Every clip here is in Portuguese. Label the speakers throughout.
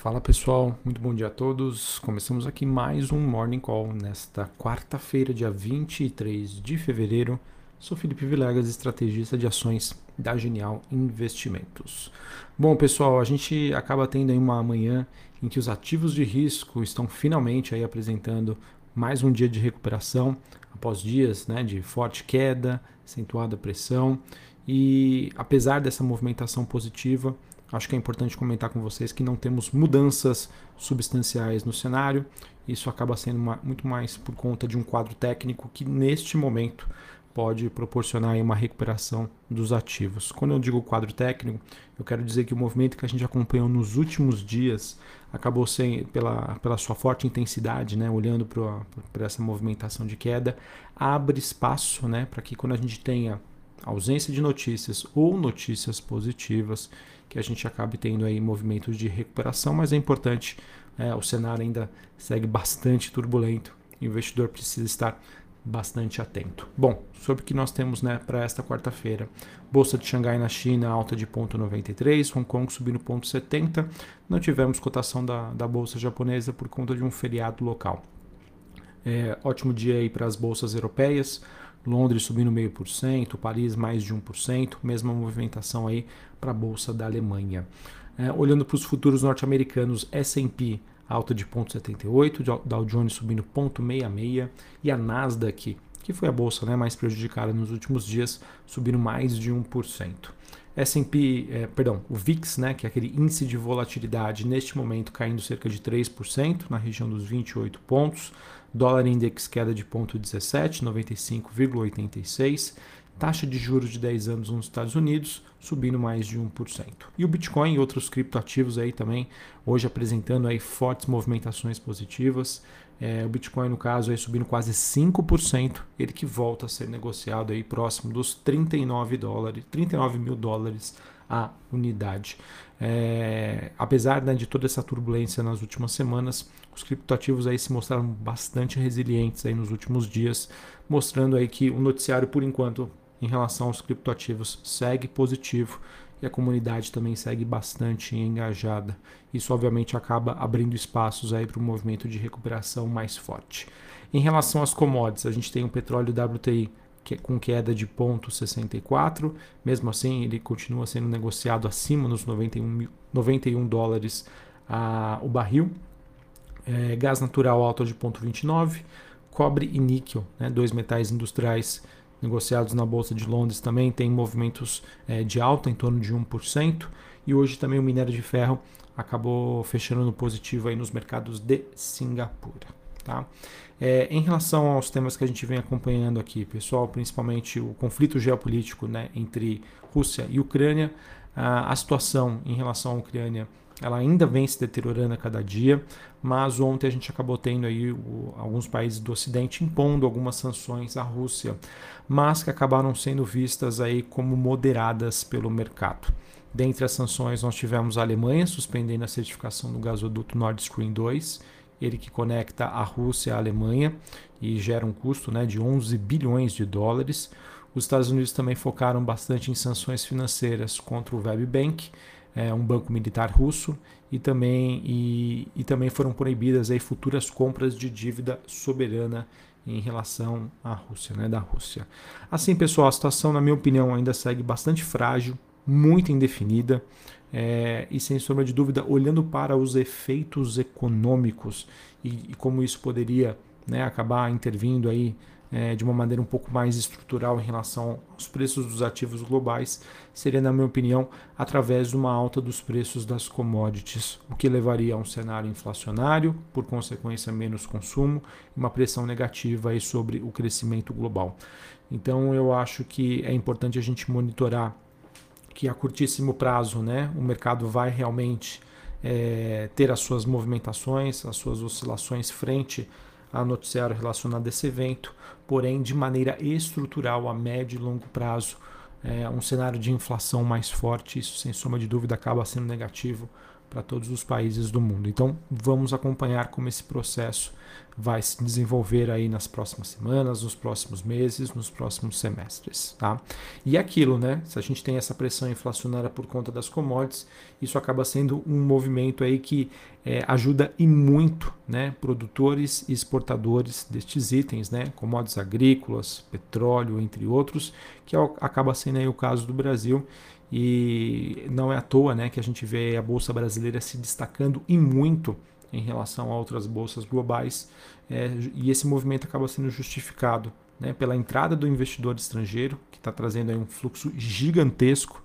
Speaker 1: Fala pessoal, muito bom dia a todos. Começamos aqui mais um Morning Call nesta quarta-feira, dia 23 de fevereiro. Sou Felipe Vilegas, estrategista de ações da Genial Investimentos. Bom pessoal, a gente acaba tendo aí uma manhã em que os ativos de risco estão finalmente aí apresentando mais um dia de recuperação após dias né, de forte queda, acentuada pressão e apesar dessa movimentação positiva, acho que é importante comentar com vocês que não temos mudanças substanciais no cenário. Isso acaba sendo uma, muito mais por conta de um quadro técnico que, neste momento, pode proporcionar uma recuperação dos ativos. Quando eu digo quadro técnico, eu quero dizer que o movimento que a gente acompanhou nos últimos dias acabou sendo, pela, pela sua forte intensidade, né, olhando para essa movimentação de queda, abre espaço né, para que quando a gente tenha ausência de notícias ou notícias positivas, que a gente acabe tendo aí movimentos de recuperação, mas é importante, é, o cenário ainda segue bastante turbulento, o investidor precisa estar bastante atento. Bom, sobre o que nós temos né, para esta quarta-feira. Bolsa de Xangai na China alta de 0,93, Hong Kong subindo 0,70. Não tivemos cotação da, da Bolsa japonesa por conta de um feriado local. É, ótimo dia aí para as bolsas europeias. Londres subindo meio por cento, Paris mais de 1%, mesma movimentação aí para a Bolsa da Alemanha. É, olhando para os futuros norte-americanos, S&P alta de 0,78, Dow Jones subindo 0,66 e a Nasdaq, que foi a bolsa né, mais prejudicada nos últimos dias, subindo mais de 1%. S&P, é, perdão, o VIX, né, que é aquele índice de volatilidade, neste momento caindo cerca de 3%, na região dos 28 pontos. Dólar index queda de 0,17, 95,86. Taxa de juros de 10 anos nos Estados Unidos subindo mais de 1%. E o Bitcoin e outros criptoativos aí também, hoje apresentando aí fortes movimentações positivas. É, o Bitcoin, no caso, aí subindo quase 5%, ele que volta a ser negociado aí próximo dos 39 dólares, 39 mil dólares a unidade. É, apesar né, de toda essa turbulência nas últimas semanas, os criptoativos aí se mostraram bastante resilientes aí nos últimos dias, mostrando aí que o noticiário, por enquanto, em relação aos criptoativos, segue positivo e a comunidade também segue bastante engajada. Isso obviamente acaba abrindo espaços aí para um movimento de recuperação mais forte. Em relação às commodities, a gente tem o petróleo WTI que, com queda de 0,64, mesmo assim ele continua sendo negociado acima dos 91, 91 dólares a, o barril. É, gás natural alto de 0,29, cobre e níquel, né, dois metais industriais negociados na Bolsa de Londres também tem movimentos é, de alta em torno de 1%. E hoje também o minério de ferro acabou fechando no positivo aí nos mercados de Singapura. Tá? É, em relação aos temas que a gente vem acompanhando aqui, pessoal, principalmente o conflito geopolítico né, entre Rússia e Ucrânia, a, a situação em relação à Ucrânia ela ainda vem se deteriorando a cada dia, mas ontem a gente acabou tendo aí o, alguns países do Ocidente impondo algumas sanções à Rússia, mas que acabaram sendo vistas aí como moderadas pelo mercado. Dentre as sanções, nós tivemos a Alemanha suspendendo a certificação do gasoduto Nord Stream 2, ele que conecta a Rússia à Alemanha e gera um custo né, de 11 bilhões de dólares. Os Estados Unidos também focaram bastante em sanções financeiras contra o Webbank, é, um banco militar russo, e também, e, e também foram proibidas aí futuras compras de dívida soberana em relação à Rússia, né, da Rússia. Assim, pessoal, a situação, na minha opinião, ainda segue bastante frágil, muito indefinida, é, e sem sombra de dúvida, olhando para os efeitos econômicos e, e como isso poderia né, acabar intervindo aí é, de uma maneira um pouco mais estrutural em relação aos preços dos ativos globais, seria, na minha opinião, através de uma alta dos preços das commodities, o que levaria a um cenário inflacionário, por consequência, menos consumo e uma pressão negativa aí sobre o crescimento global. Então, eu acho que é importante a gente monitorar que a curtíssimo prazo né, o mercado vai realmente é, ter as suas movimentações, as suas oscilações frente noticiário relacionado a esse evento, porém de maneira estrutural a médio e longo prazo, é, um cenário de inflação mais forte, isso sem sombra de dúvida acaba sendo negativo para todos os países do mundo. Então, vamos acompanhar como esse processo vai se desenvolver aí nas próximas semanas, nos próximos meses, nos próximos semestres, tá? E aquilo, né? Se a gente tem essa pressão inflacionária por conta das commodities, isso acaba sendo um movimento aí que é, ajuda e muito, né? Produtores e exportadores destes itens, né? Commodities agrícolas, petróleo, entre outros, que é, acaba sendo aí o caso do Brasil e não é à toa, né? Que a gente vê a bolsa brasileira se destacando e muito em relação a outras bolsas globais, é, e esse movimento acaba sendo justificado né, pela entrada do investidor estrangeiro, que está trazendo um fluxo gigantesco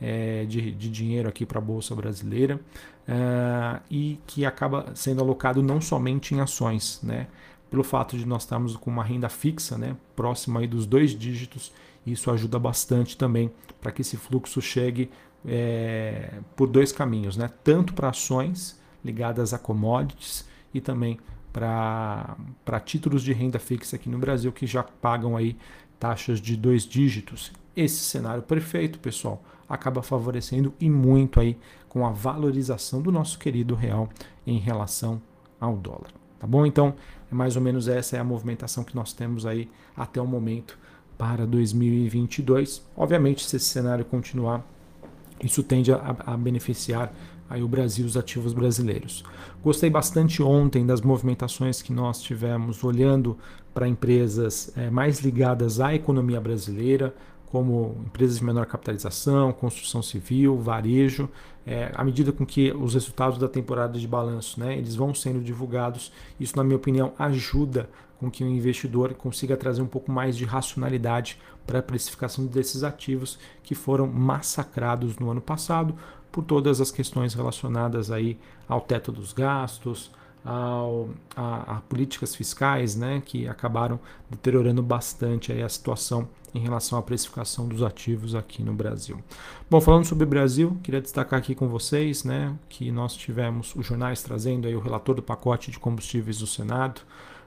Speaker 1: é, de, de, dinheiro aqui para a bolsa brasileira, é, e que acaba sendo alocado não somente em ações, né, pelo fato de nós estarmos com uma renda fixa né, próxima aí dos dois dígitos, isso ajuda bastante também para que esse fluxo chegue é, por dois caminhos, né, tanto para ações ligadas a commodities e também para títulos de renda fixa aqui no Brasil que já pagam aí taxas de dois dígitos. Esse cenário perfeito, pessoal, acaba favorecendo e muito aí com a valorização do nosso querido real em relação ao dólar. Tá bom? Então, é mais ou menos essa é a movimentação que nós temos aí até o momento para 2022. Obviamente, se esse cenário continuar, isso tende a, a beneficiar aí o Brasil, os ativos brasileiros. Gostei bastante ontem das movimentações que nós tivemos olhando para empresas é, mais ligadas à economia brasileira, como empresas de menor capitalização, construção civil, varejo, é, à medida com que os resultados da temporada de balanço, né, eles vão sendo divulgados, isso na minha opinião ajuda com que o investidor consiga trazer um pouco mais de racionalidade para a precificação desses ativos que foram massacrados no ano passado por todas as questões relacionadas aí ao teto dos gastos, ao, a, a, políticas fiscais, né, que acabaram deteriorando bastante aí a situação em relação à precificação dos ativos aqui no Brasil. Bom, falando sobre o Brasil, queria destacar aqui com vocês, né, que nós tivemos os jornais trazendo aí o relator do pacote de combustíveis do Senado,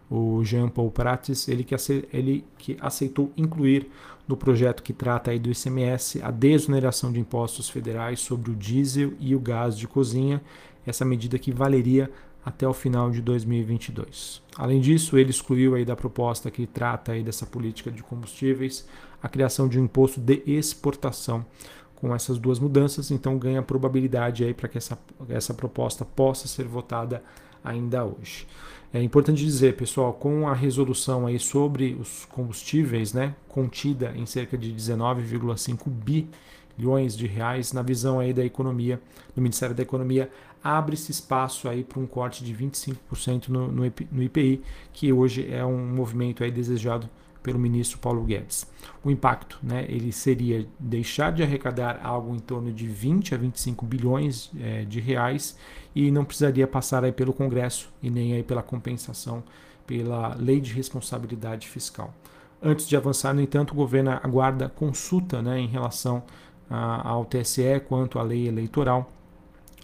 Speaker 1: o Jean Paul Prates, ele que, ele que aceitou incluir no projeto que trata aí do ICMS a desoneração de impostos federais sobre o diesel e o gás de cozinha, essa medida que valeria até o final de 2022. Além disso, ele excluiu aí da proposta que trata aí dessa política de combustíveis a criação de um imposto de exportação. Com essas duas mudanças, então ganha probabilidade aí para que essa, essa proposta possa ser votada ainda hoje. É importante dizer, pessoal, com a resolução aí sobre os combustíveis, né, contida em cerca de 19,5 bilhões de reais, na visão aí da economia, do Ministério da Economia, abre-se espaço aí para um corte de 25% no, no, IPI, que hoje é um movimento aí desejado pelo ministro Paulo Guedes. O impacto, né, ele seria deixar de arrecadar algo em torno de 20 a 25 bilhões é, de reais e não precisaria passar aí pelo Congresso e nem aí pela compensação pela Lei de Responsabilidade Fiscal. Antes de avançar, no entanto, o governo aguarda consulta né, em relação a, ao TSE quanto à lei eleitoral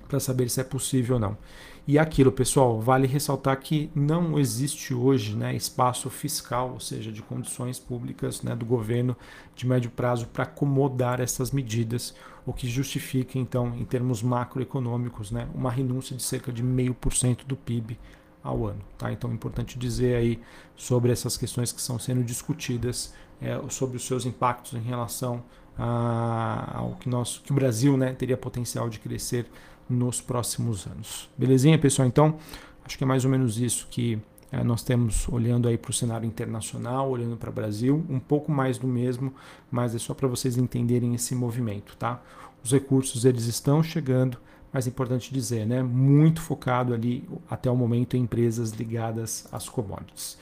Speaker 1: para saber se é possível ou não. E aquilo, pessoal, vale ressaltar que não existe hoje né, espaço fiscal, ou seja, de condições públicas né, do governo de médio prazo para acomodar essas medidas, o que justifica, então, em termos macroeconômicos, né, uma renúncia de cerca de 0,5% do PIB ao ano. Tá? Então é importante dizer aí sobre essas questões que estão sendo discutidas, é, sobre os seus impactos em relação ao que, nós, que o Brasil né, teria potencial de crescer nos próximos anos. Belezinha, pessoal? Então, acho que é mais ou menos isso que é, nós temos olhando aí para o cenário internacional, olhando para o Brasil, um pouco mais do mesmo, mas é só para vocês entenderem esse movimento, tá? Os recursos eles estão chegando, mas é importante dizer, né? Muito focado ali até o momento em empresas ligadas às commodities.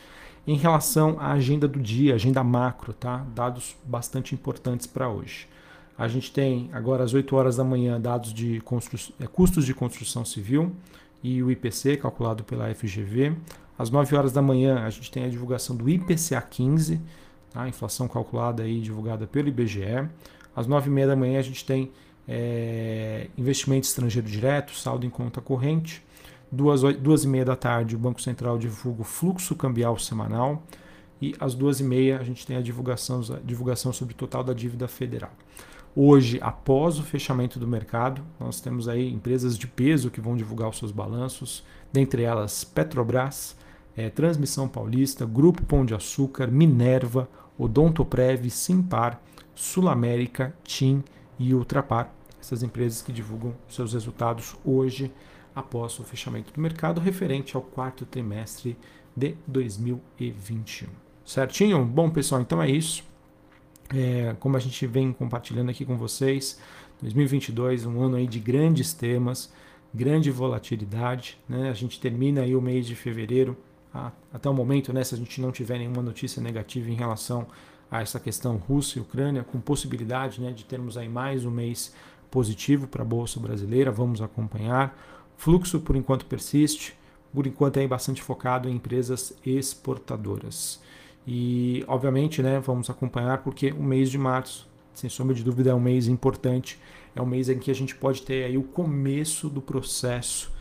Speaker 1: Em relação à agenda do dia, agenda macro, tá? Dados bastante importantes para hoje. A gente tem agora às 8 horas da manhã dados de é, custos de construção civil e o IPC calculado pela FGV. Às 9 horas da manhã a gente tem a divulgação do IPCA 15, tá? inflação calculada e divulgada pelo IBGE. Às 9 e meia da manhã a gente tem é, investimento estrangeiro direto, saldo em conta corrente. Duas, duas e meia da tarde o Banco Central divulga o fluxo cambial semanal e às duas e meia a gente tem a divulgação, a divulgação sobre o total da dívida federal. Hoje, após o fechamento do mercado, nós temos aí empresas de peso que vão divulgar os seus balanços, dentre elas Petrobras, é, Transmissão Paulista, Grupo Pão de Açúcar, Minerva, Odontoprev, Simpar, Sul América, TIM e Ultrapar. Essas empresas que divulgam seus resultados hoje, após o fechamento do mercado, referente ao quarto trimestre de 2021. Certinho? Bom, pessoal, então é isso. É, como a gente vem compartilhando aqui com vocês, 2022, um ano aí de grandes temas, grande volatilidade. Né? A gente termina aí o mês de fevereiro, até o momento, né, se a gente não tiver nenhuma notícia negativa em relação a essa questão Rússia e Ucrânia, com possibilidade né, de termos aí mais um mês positivo para a Bolsa Brasileira, vamos acompanhar. Fluxo, por enquanto, persiste, por enquanto é bastante focado em empresas exportadoras. E, obviamente, né, vamos acompanhar porque o mês de março, sem sombra de dúvida, é um mês importante. É um mês em que a gente pode ter aí o começo do processo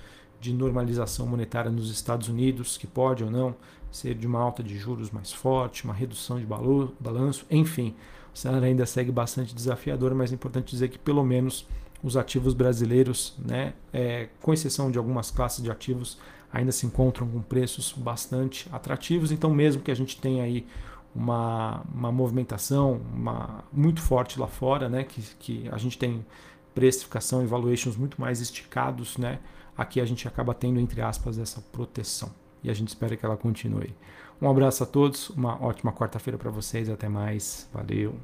Speaker 1: de normalização monetária nos Estados Unidos, que pode ou não ser de uma alta de juros mais forte, uma redução de balanço, enfim. O cenário ainda segue bastante desafiador, mas é importante dizer que pelo menos os ativos brasileiros, né, é, com exceção de algumas classes de ativos, ainda se encontram com preços bastante atrativos. Então, mesmo que a gente tenha aí uma, uma movimentação uma, muito forte lá fora, né, que, que a gente tem precificação e valuations muito mais esticados, né, aqui a gente acaba tendo, entre aspas, essa proteção. E a gente espera que ela continue. Um abraço a todos, uma ótima quarta-feira para vocês, até mais, valeu!